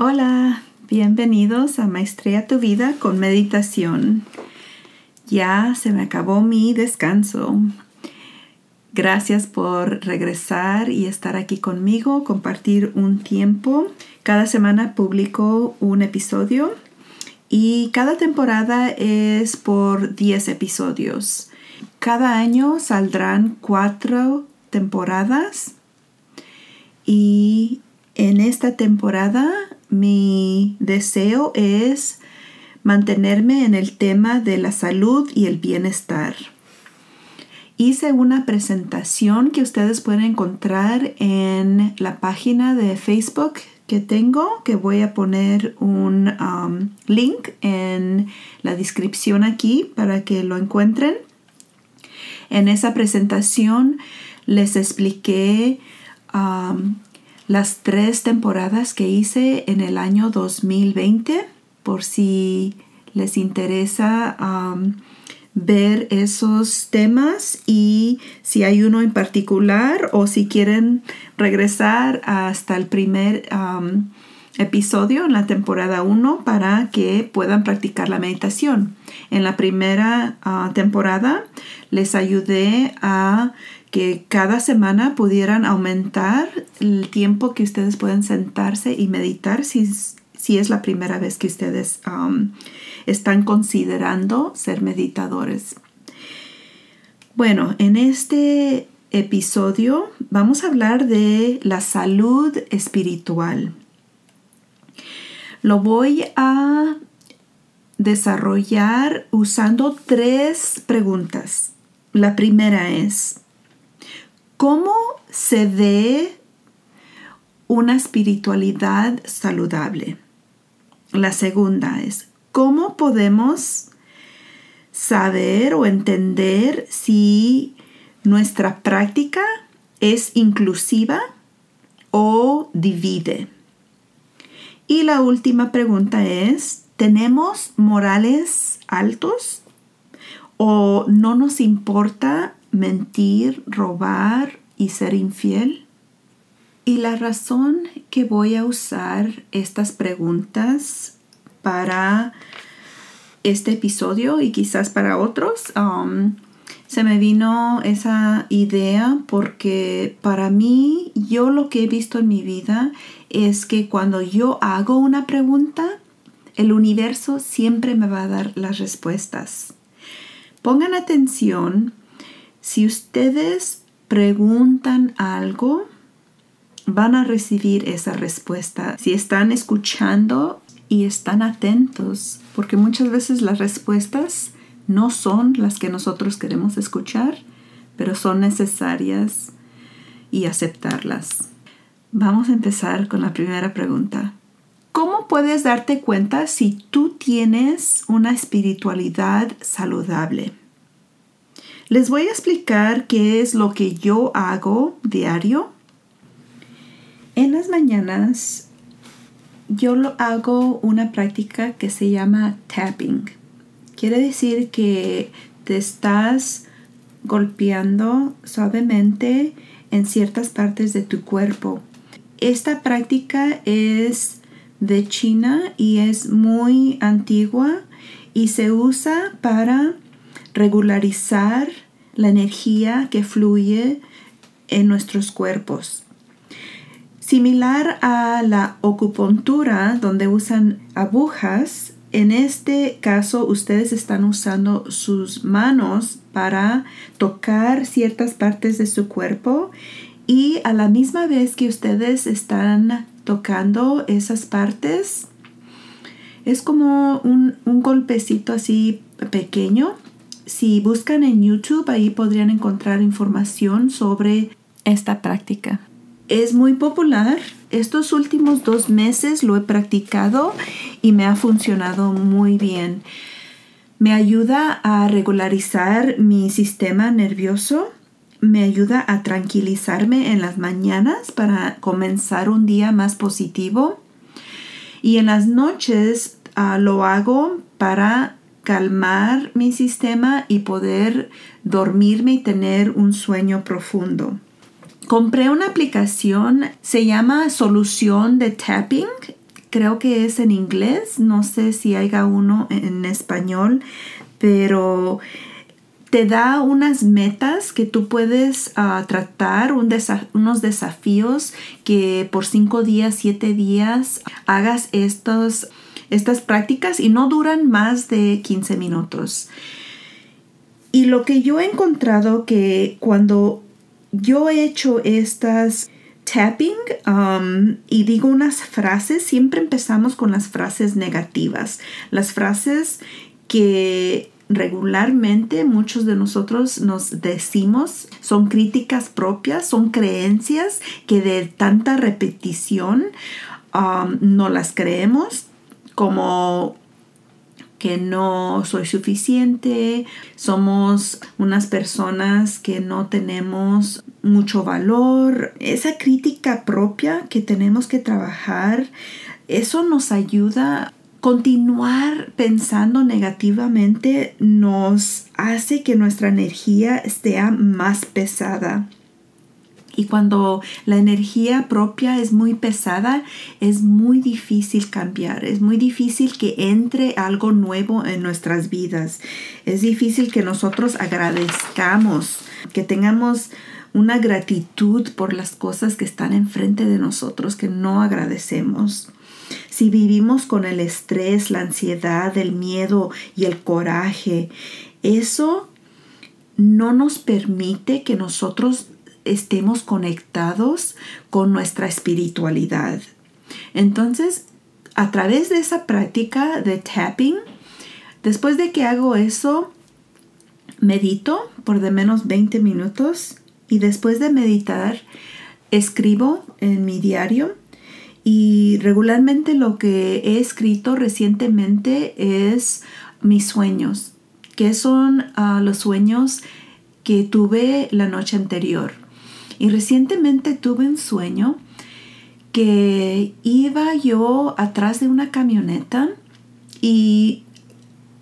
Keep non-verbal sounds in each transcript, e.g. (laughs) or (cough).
Hola, bienvenidos a Maestría tu Vida con Meditación. Ya se me acabó mi descanso. Gracias por regresar y estar aquí conmigo, compartir un tiempo. Cada semana publico un episodio y cada temporada es por 10 episodios. Cada año saldrán cuatro temporadas y en esta temporada mi deseo es mantenerme en el tema de la salud y el bienestar. Hice una presentación que ustedes pueden encontrar en la página de Facebook que tengo, que voy a poner un um, link en la descripción aquí para que lo encuentren. En esa presentación les expliqué um, las tres temporadas que hice en el año 2020, por si les interesa ver esos temas y si hay uno en particular o si quieren regresar hasta el primer episodio en la temporada 1 para que puedan practicar la meditación. En la primera uh, temporada les ayudé a que cada semana pudieran aumentar el tiempo que ustedes pueden sentarse y meditar si, si es la primera vez que ustedes um, están considerando ser meditadores. Bueno, en este episodio vamos a hablar de la salud espiritual. Lo voy a desarrollar usando tres preguntas. La primera es, ¿cómo se ve una espiritualidad saludable? La segunda es, ¿cómo podemos saber o entender si nuestra práctica es inclusiva o divide? Y la última pregunta es, ¿tenemos morales altos o no nos importa mentir, robar y ser infiel? Y la razón que voy a usar estas preguntas para este episodio y quizás para otros, um, se me vino esa idea porque para mí yo lo que he visto en mi vida es que cuando yo hago una pregunta, el universo siempre me va a dar las respuestas. Pongan atención, si ustedes preguntan algo, van a recibir esa respuesta. Si están escuchando y están atentos, porque muchas veces las respuestas no son las que nosotros queremos escuchar, pero son necesarias y aceptarlas. Vamos a empezar con la primera pregunta. ¿Cómo puedes darte cuenta si tú tienes una espiritualidad saludable? Les voy a explicar qué es lo que yo hago diario. En las mañanas yo lo hago una práctica que se llama tapping. Quiere decir que te estás golpeando suavemente en ciertas partes de tu cuerpo. Esta práctica es de China y es muy antigua y se usa para regularizar la energía que fluye en nuestros cuerpos. Similar a la acupuntura, donde usan agujas, en este caso, ustedes están usando sus manos para tocar ciertas partes de su cuerpo y a la misma vez que ustedes están tocando esas partes, es como un, un golpecito así pequeño. Si buscan en YouTube, ahí podrían encontrar información sobre esta práctica. Es muy popular. Estos últimos dos meses lo he practicado y me ha funcionado muy bien. Me ayuda a regularizar mi sistema nervioso, me ayuda a tranquilizarme en las mañanas para comenzar un día más positivo y en las noches ah, lo hago para calmar mi sistema y poder dormirme y tener un sueño profundo. Compré una aplicación, se llama Solución de Tapping creo que es en inglés, no sé si haya uno en español, pero te da unas metas que tú puedes ah, tratar, unos desafíos que por cinco días, siete días hagas estos, estas prácticas y no duran más de 15 minutos. Y lo que yo he encontrado que cuando yo he hecho estas tapping um, y digo unas frases, siempre empezamos con las frases negativas, las frases que regularmente muchos de nosotros nos decimos son críticas propias, son creencias que de tanta repetición um, no las creemos como que no soy suficiente, somos unas personas que no tenemos mucho valor. Esa crítica propia que tenemos que trabajar, eso nos ayuda continuar pensando negativamente nos hace que nuestra energía sea más pesada. Y cuando la energía propia es muy pesada, es muy difícil cambiar, es muy difícil que entre algo nuevo en nuestras vidas. Es difícil que nosotros agradezcamos, que tengamos una gratitud por las cosas que están enfrente de nosotros que no agradecemos. Si vivimos con el estrés, la ansiedad, el miedo y el coraje, eso no nos permite que nosotros estemos conectados con nuestra espiritualidad. Entonces, a través de esa práctica de tapping, después de que hago eso, medito por de menos 20 minutos y después de meditar, escribo en mi diario y regularmente lo que he escrito recientemente es mis sueños, que son ah, los sueños que tuve la noche anterior. Y recientemente tuve un sueño que iba yo atrás de una camioneta y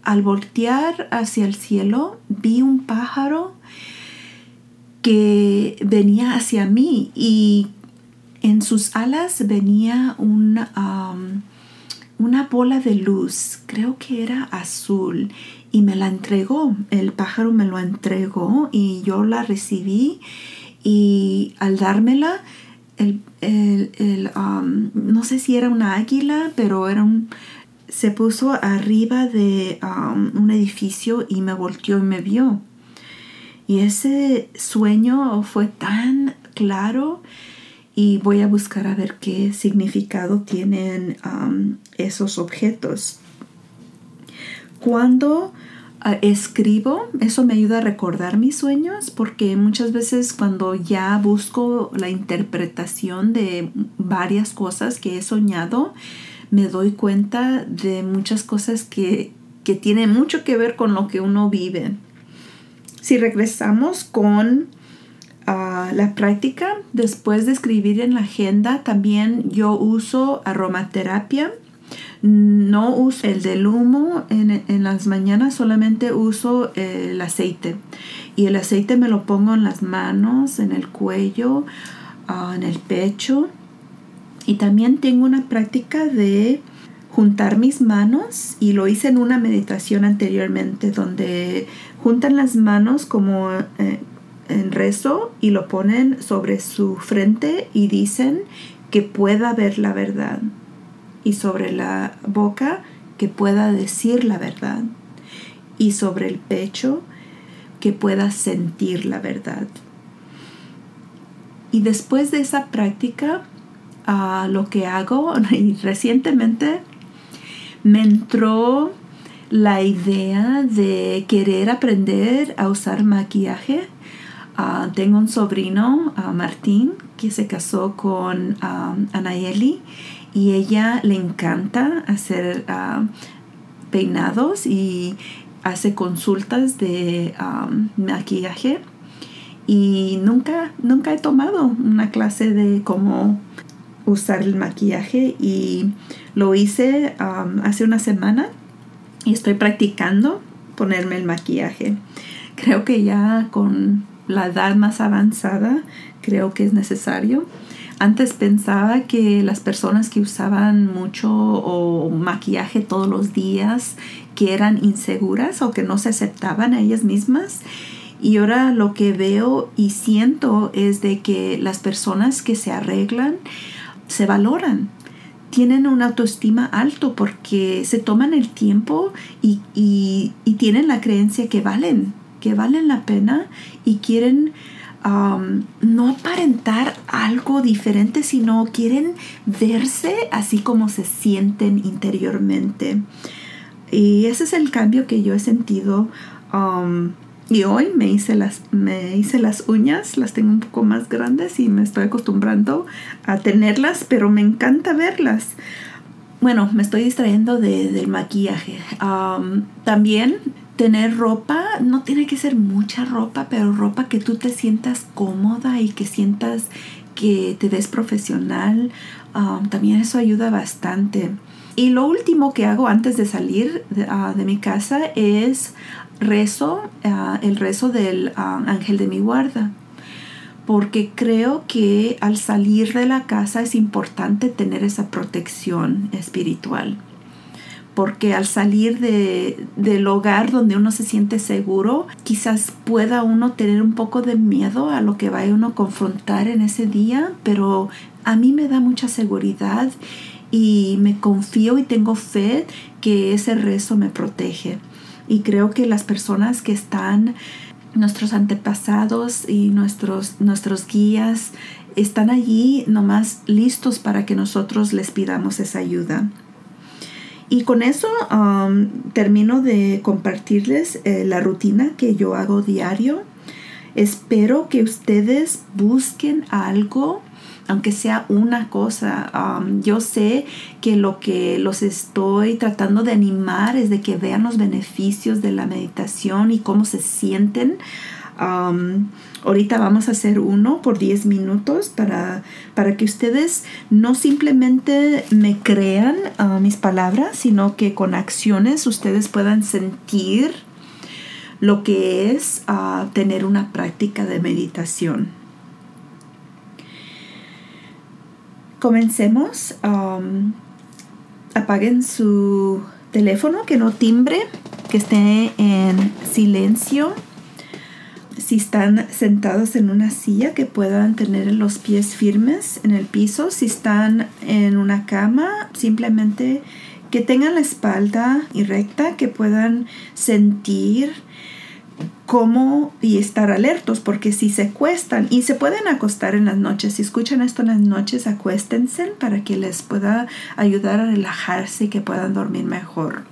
al voltear hacia el cielo vi un pájaro que venía hacia mí y en sus alas venía una, bola de luz, creo que era azul, y me la entregó, el pájaro me lo entregó y yo la recibí y al dármela, el, um, no sé si era una águila, pero era un, se puso arriba de um, un edificio y me volteó y me vio. Y ese sueño fue tan claro y voy a buscar a ver qué significado tienen um, esos objetos. Cuando escribo, eso me ayuda a recordar mis sueños porque muchas veces cuando ya busco la interpretación de varias cosas que he soñado, me doy cuenta de muchas cosas que, que tienen mucho que ver con lo que uno vive. Si regresamos con ah, la práctica, después de escribir en la agenda, también yo uso aromaterapia no uso el del humo en, las mañanas, solamente uso el aceite. Y el aceite me lo pongo en las manos, en el cuello, ah, en el pecho. Y también tengo una práctica de juntar mis manos y lo hice en una meditación anteriormente donde juntan las manos como eh, en rezo y lo ponen sobre su frente y dicen que pueda ver la verdad y sobre la boca que pueda decir la verdad y sobre el pecho que pueda sentir la verdad. Y después de esa práctica, uh, lo que hago, (laughs) y recientemente me entró la idea de querer aprender a usar maquillaje. Uh, tengo un sobrino, uh, Martín, que se casó con Anayeli y ella le encanta hacer ah, peinados y hace consultas de maquillaje y nunca, nunca he tomado una clase de cómo usar el maquillaje y lo hice hace una semana y estoy practicando ponerme el maquillaje. Creo que ya con la edad más avanzada creo que es necesario Antes pensaba que las personas que usaban mucho o maquillaje todos los días, que eran inseguras o que no se aceptaban a ellas mismas. Y ahora lo que veo y siento es de que las personas que se arreglan se valoran, tienen una autoestima alto porque se toman el tiempo y, y, tienen la creencia que valen, que valen la pena y quieren no aparentar algo diferente, sino quieren verse así como se sienten interiormente. Y ese es el cambio que yo he sentido. Y hoy me hice, las, me hice las uñas, las tengo un poco más grandes y me estoy acostumbrando a tenerlas, pero me encanta verlas. Bueno, me estoy distrayendo de, del maquillaje. También tener ropa, no tiene que ser mucha ropa, pero ropa que tú te sientas cómoda y que sientas que te ves profesional. Um, también eso ayuda bastante. Y lo último que hago antes de salir de, ah, mi casa es rezo, ah, el rezo del ah, ángel de mi guarda. Porque creo que al salir de la casa es importante tener esa protección espiritual. Porque al salir del hogar donde uno se siente seguro, quizás pueda uno tener un poco de miedo a lo que vaya uno a confrontar en ese día, pero a mí me da mucha seguridad y me confío y tengo fe que ese rezo me protege. Y creo que las personas que están, nuestros antepasados y nuestros, nuestros guías, están allí nomás listos para que nosotros les pidamos esa ayuda. Y con eso um, termino de compartirles eh, la rutina que yo hago diario. Espero que ustedes busquen algo aunque sea una cosa. Um, yo sé que lo que los estoy tratando de animar es de que vean los beneficios de la meditación y cómo se sienten. Um, ahorita vamos a hacer uno por 10 minutos para, para que ustedes no simplemente me crean uh, mis palabras, sino que con acciones ustedes puedan sentir lo que es uh, tener una práctica de meditación. Comencemos. Apaguen su teléfono, que no timbre, que esté en silencio. Si están sentados en una silla, que puedan tener los pies firmes en el piso. Si están en una cama, simplemente que tengan la espalda y recta, que puedan sentir cómo y estar alertos, porque si se cuestan y se pueden acostar en las noches, si escuchan esto en las noches, acuéstense para que les pueda ayudar a relajarse y que puedan dormir mejor.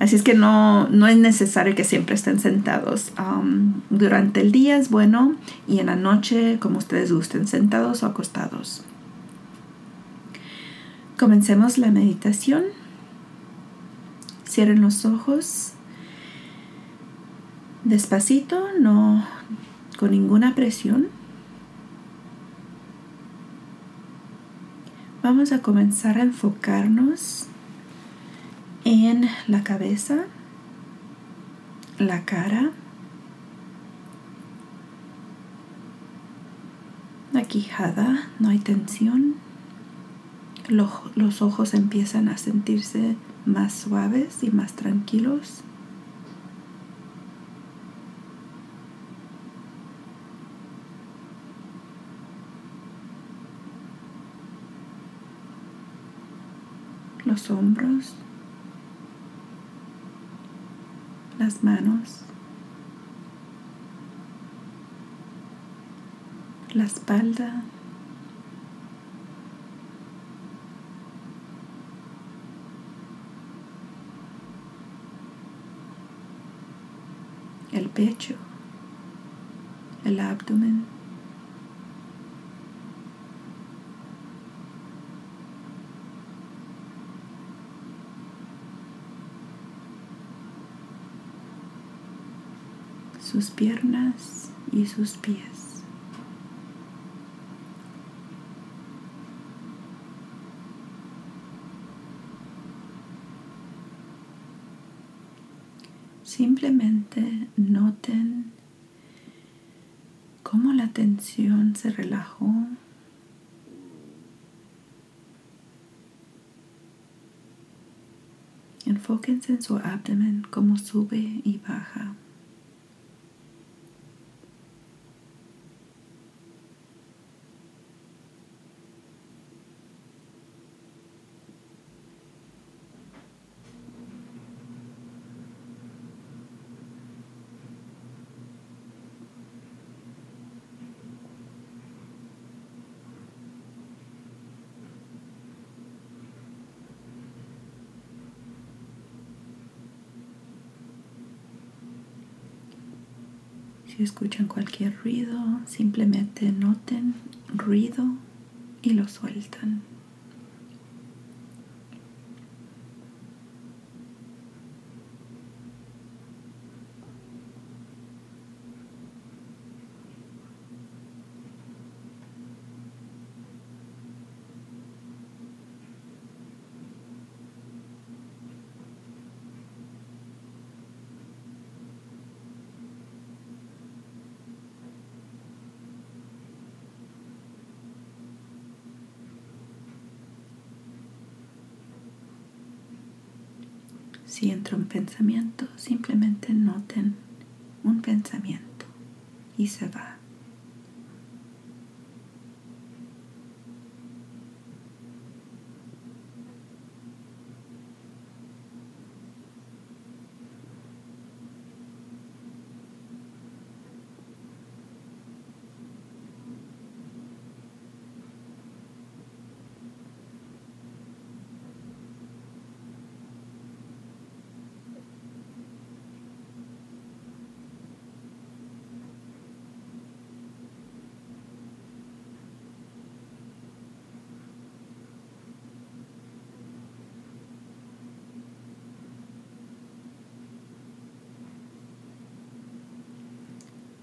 Así es que no, no es necesario que siempre estén sentados. Um, durante el día es bueno y en la noche, como ustedes gusten, sentados o acostados. Comencemos la meditación. Cierren los ojos despacito, no con ninguna presión. Vamos a comenzar a enfocarnos en la cabeza, la cara, la quijada, no hay tensión. Los, ojos empiezan a sentirse más suaves y más tranquilos. los hombros, las manos, la espalda, el pecho, el abdomen. sus piernas y sus pies. Simplemente noten cómo la tensión se relajó Enfóquense en su abdomen como sube y baja. Escuchan cualquier ruido, simplemente noten ruido y lo sueltan. Si entra un pensamiento, simplemente noten un pensamiento y se va.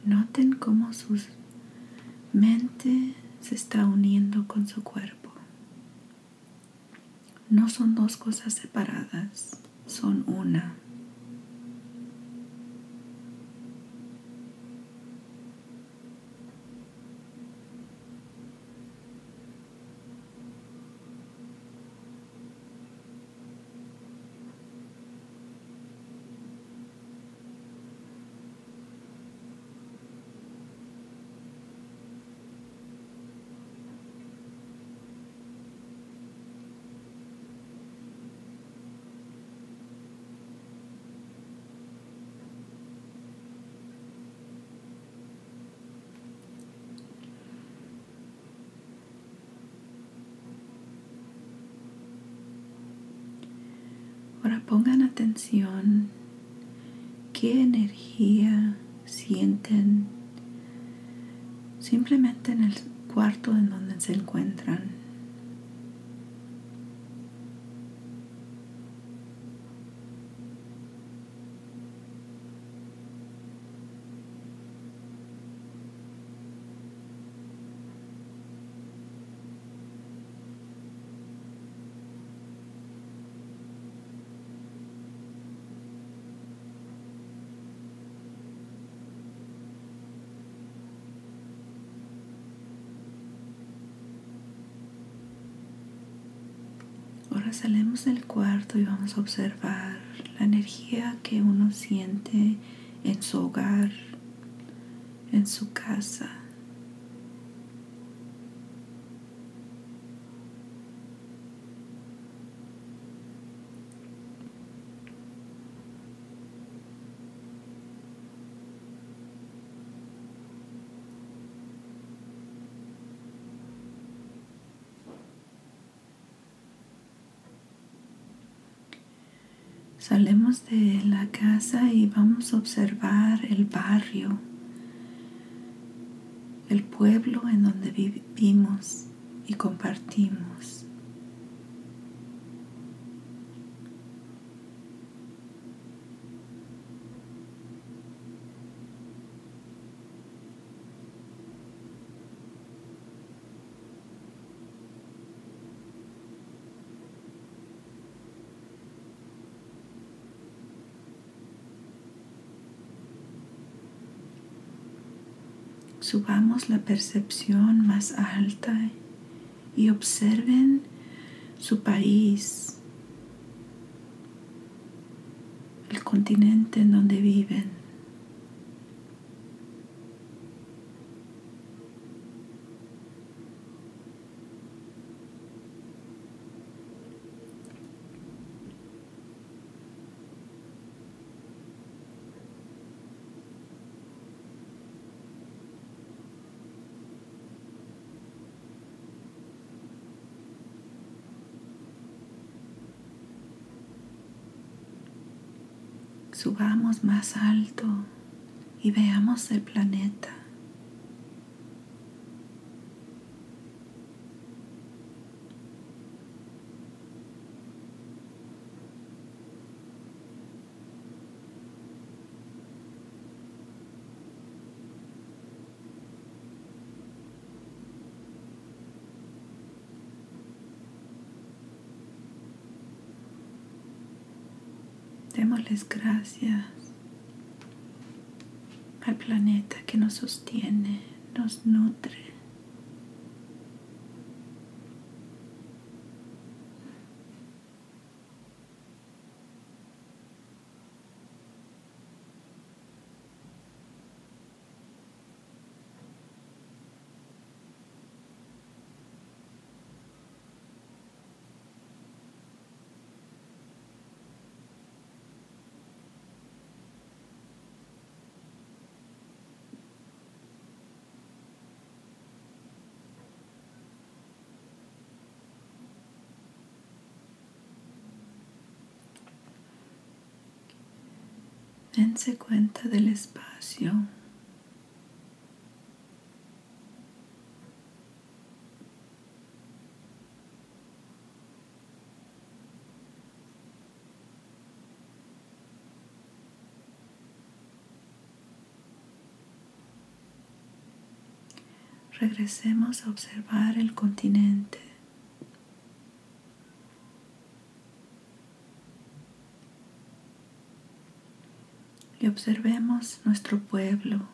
Noten su mente se está uniendo con su cuerpo. No son dos cosas separadas, son una. Ahora qué energía sienten simplemente en el cuarto en donde se encuentran. Ahora salimos del cuarto y vamos a observar la energía que uno siente en su hogar, en su casa. Salemos de la casa y vamos a observar el barrio, el pueblo en donde vivimos y compartimos. Subamos la percepción más alta y observen su país, el continente en donde viven. Subamos más alto y veamos el planeta. Gracias al planeta que nos sostiene, nos nutre. Dense cuenta del espacio. Regresemos a observar el continente. Observemos nuestro pueblo.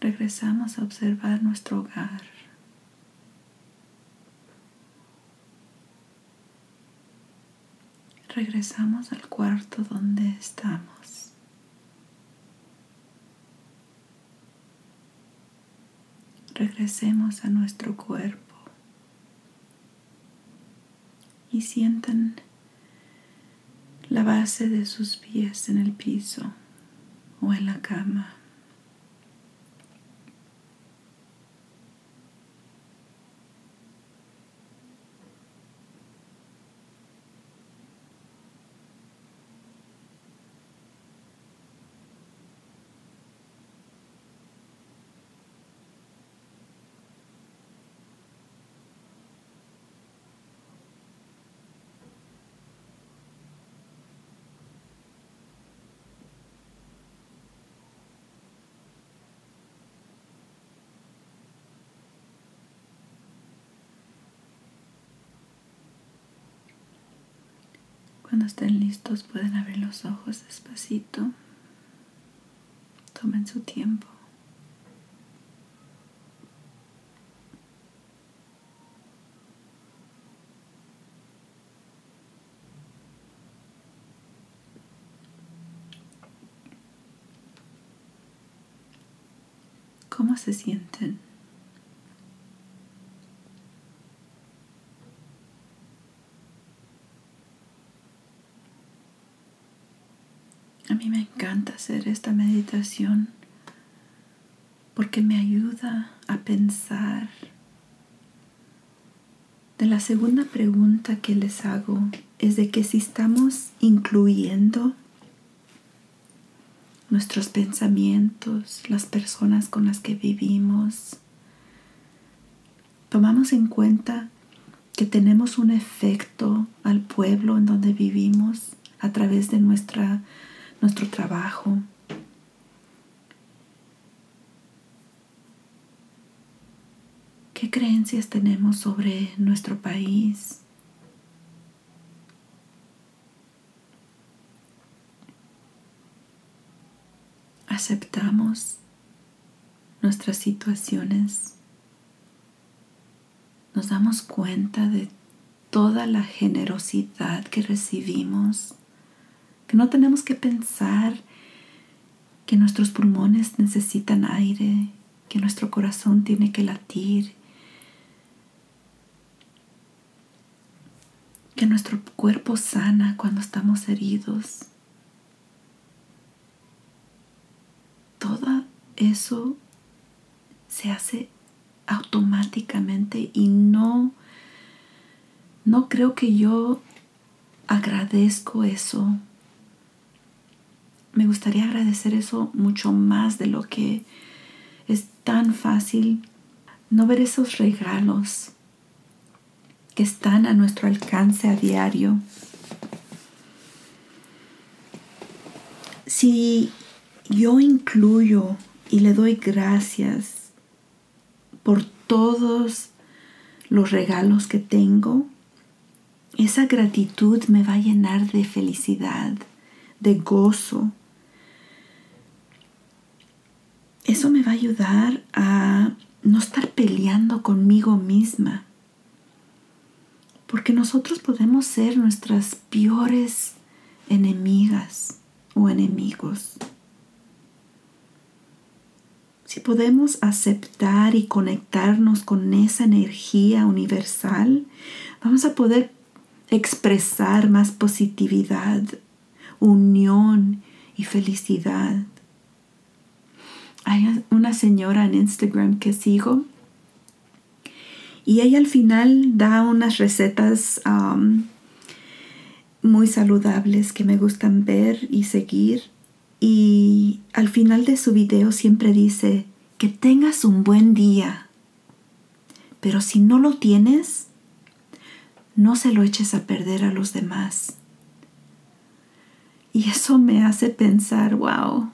Regresamos a observar nuestro hogar. Regresamos al cuarto donde estamos. Regresemos a nuestro cuerpo y sientan la base de sus pies en el piso o en la cama. Cuando estén listos pueden abrir los ojos despacito. Tomen su tiempo. ¿Cómo se sienten? A mí me encanta hacer esta meditación porque me ayuda a pensar. De la segunda pregunta que les hago es de que si estamos incluyendo nuestros pensamientos, las personas con las que vivimos, tomamos en cuenta que tenemos un efecto al pueblo en donde vivimos a través de nuestra nuestro trabajo. ¿Qué creencias tenemos sobre nuestro país? ¿Aceptamos nuestras situaciones? ¿Nos damos cuenta de toda la generosidad que recibimos, que no tenemos que pensar que nuestros pulmones necesitan aire, que nuestro corazón tiene que latir, que nuestro cuerpo sana cuando estamos heridos. Todo eso se hace automáticamente y no no creo que yo agradezco eso. Me gustaría agradecer eso mucho más de lo que es tan fácil no ver esos regalos que están a nuestro alcance a diario. Si yo incluyo y le doy gracias por todos los regalos que tengo, esa gratitud me va a llenar de felicidad, de gozo. Eso me va a ayudar a no estar peleando conmigo misma. Porque nosotros podemos ser nuestras peores enemigas o enemigos. Si podemos aceptar y conectarnos con esa energía universal, vamos a poder expresar más positividad, unión y felicidad. Hay una señora en Instagram que sigo y ella al final da unas recetas um, muy saludables que me gustan ver y seguir. Y al final de su video siempre dice, que tengas un buen día. Pero si no lo tienes, no se lo eches a perder a los demás. Y eso me hace pensar, wow,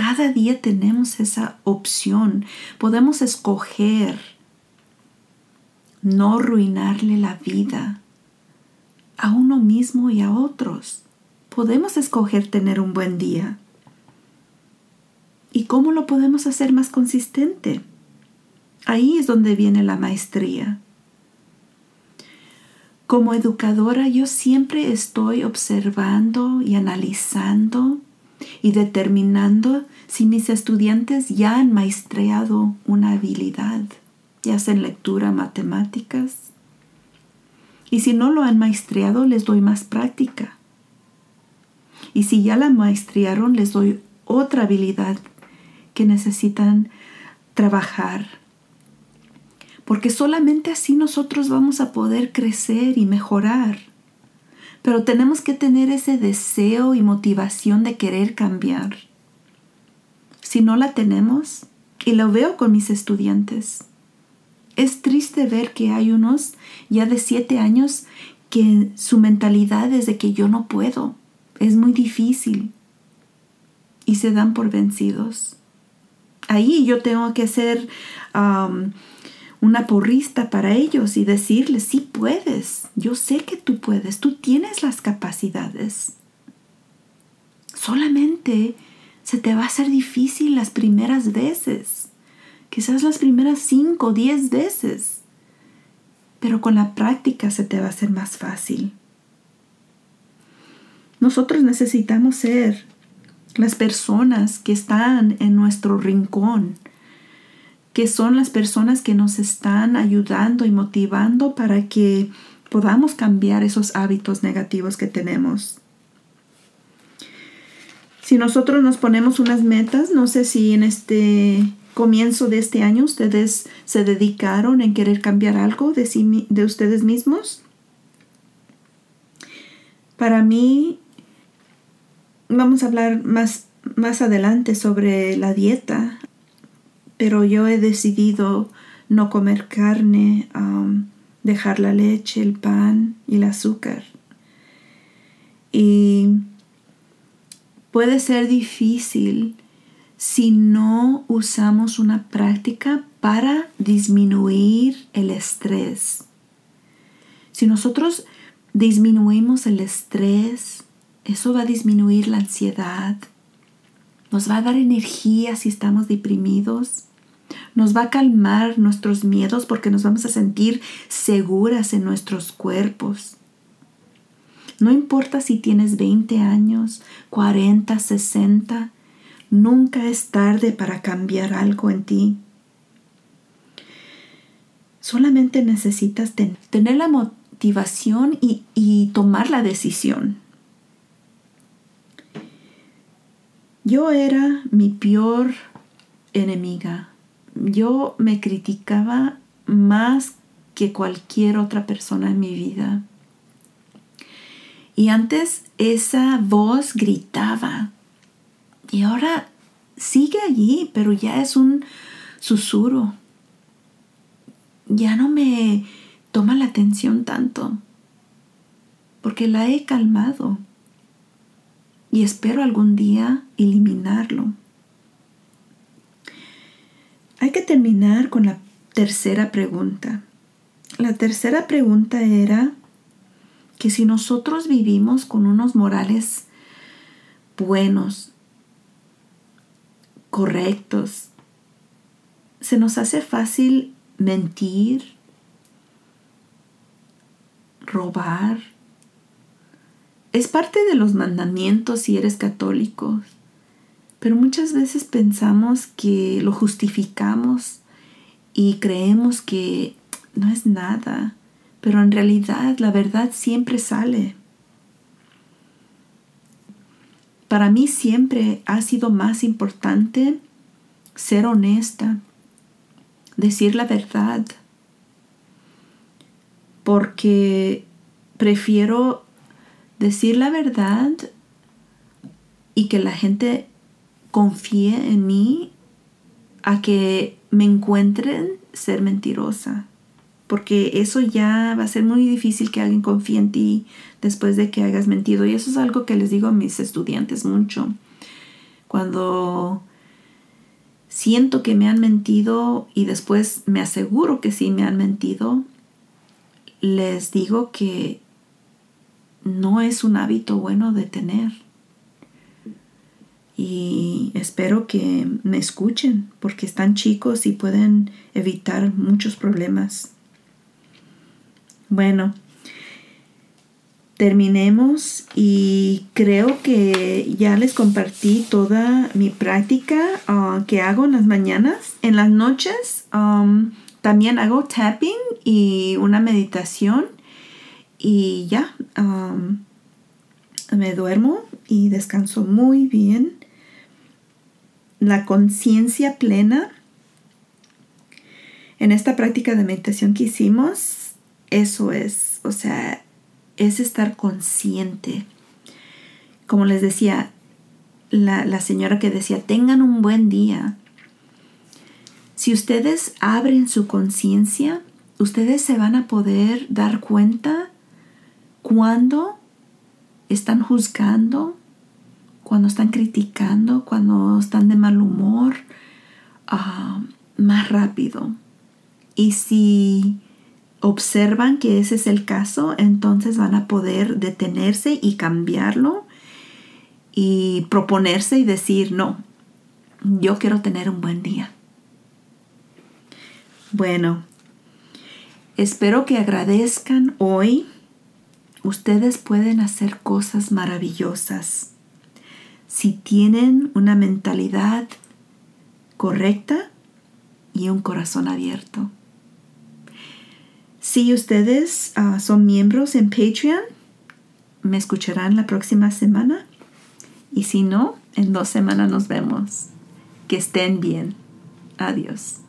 cada día tenemos esa opción, podemos escoger no arruinarle la vida a uno mismo y a otros. Podemos escoger tener un buen día. ¿Y cómo lo podemos hacer más consistente? Ahí es donde viene la maestría. Como educadora yo siempre estoy observando y analizando y determinando si mis estudiantes ya han maestreado una habilidad, ya sea en lectura, matemáticas. Y si no lo han maestreado, les doy más práctica. Y si ya la maestrearon, les doy otra habilidad que necesitan trabajar porque solamente así nosotros vamos a poder crecer y mejorar. Pero tenemos que tener ese deseo y motivación de querer cambiar. Si no la tenemos, y lo veo con mis estudiantes, es triste ver que hay unos ya de siete años que su mentalidad es de que yo no puedo, es muy difícil y se dan por vencidos. Ahí yo tengo que ser una porrista para ellos y decirles, sí puedes, yo sé que tú puedes, tú tienes las capacidades. Solamente se te va a hacer difícil las primeras veces, quizás las primeras cinco o diez veces, pero con la práctica se te va a hacer más fácil. Nosotros necesitamos ser las personas que están en nuestro rincón, que son las personas que nos están ayudando y motivando para que podamos cambiar esos hábitos negativos que tenemos. Si nosotros nos ponemos unas metas, no sé si en este comienzo de este año ustedes se dedicaron en querer cambiar algo de, de ustedes mismos. Para mí, vamos a hablar más, más adelante sobre la dieta pero yo he decidido no comer carne, dejar la leche, el pan y el azúcar. Y puede ser difícil si no usamos una práctica para disminuir el estrés. Si nosotros disminuimos el estrés, eso va a disminuir la ansiedad, nos va a dar energía si estamos deprimidos Nos va a calmar nuestros miedos porque nos vamos a sentir seguras en nuestros cuerpos. No importa si tienes 20 años, 40, 60, nunca es tarde para cambiar algo en ti. Solamente necesitas tener la motivación y, y tomar la decisión. Yo era mi peor enemiga. Yo me criticaba más que cualquier otra persona en mi vida. Y antes esa voz gritaba. Y ahora sigue allí, pero ya es un susurro. Ya no me toma la atención tanto. Porque la he calmado. Y espero algún día eliminarlo. Hay que terminar con la tercera pregunta. La tercera pregunta era que si nosotros vivimos con unos morales buenos, correctos, se nos hace fácil mentir, robar. Es parte de los mandamientos si eres católico, pero muchas veces pensamos que lo justificamos y creemos que no es nada pero en realidad la verdad siempre sale. Para mí siempre ha sido más importante ser honesta, decir la verdad, porque prefiero decir la verdad y que la gente confíe en mí a que me encuentren ser mentirosa porque eso ya va a ser muy difícil que alguien confíe en ti después de que hayas mentido. Y eso es algo que les digo a mis estudiantes mucho. Cuando siento que me han mentido y después me aseguro que sí me han mentido, les digo que no es un hábito bueno de tener. Y espero que me escuchen porque están chicos y pueden evitar muchos problemas. Bueno, terminemos y creo que ya les compartí toda mi práctica ah, que hago en las mañanas. En las noches um, también hago tapping y una meditación y ya um, me duermo y descanso muy bien. La conciencia plena en esta práctica de meditación que hicimos eso es, o sea, es estar consciente. Como les decía, la, señora que decía, tengan un buen día. Si ustedes abren su conciencia, ustedes se van a poder dar cuenta cuando están juzgando, cuando están criticando, cuando están de mal humor, ah, más rápido. Y si observan que ese es el caso, entonces van a poder detenerse y cambiarlo y proponerse y decir, no, yo quiero tener un buen día. Bueno, espero que agradezcan hoy. Ustedes pueden hacer cosas maravillosas si tienen una mentalidad correcta y un corazón abierto. Si ustedes ah, son miembros en Patreon, me escucharán la próxima semana. Y si no, en dos semanas nos vemos. Que estén bien. Adiós.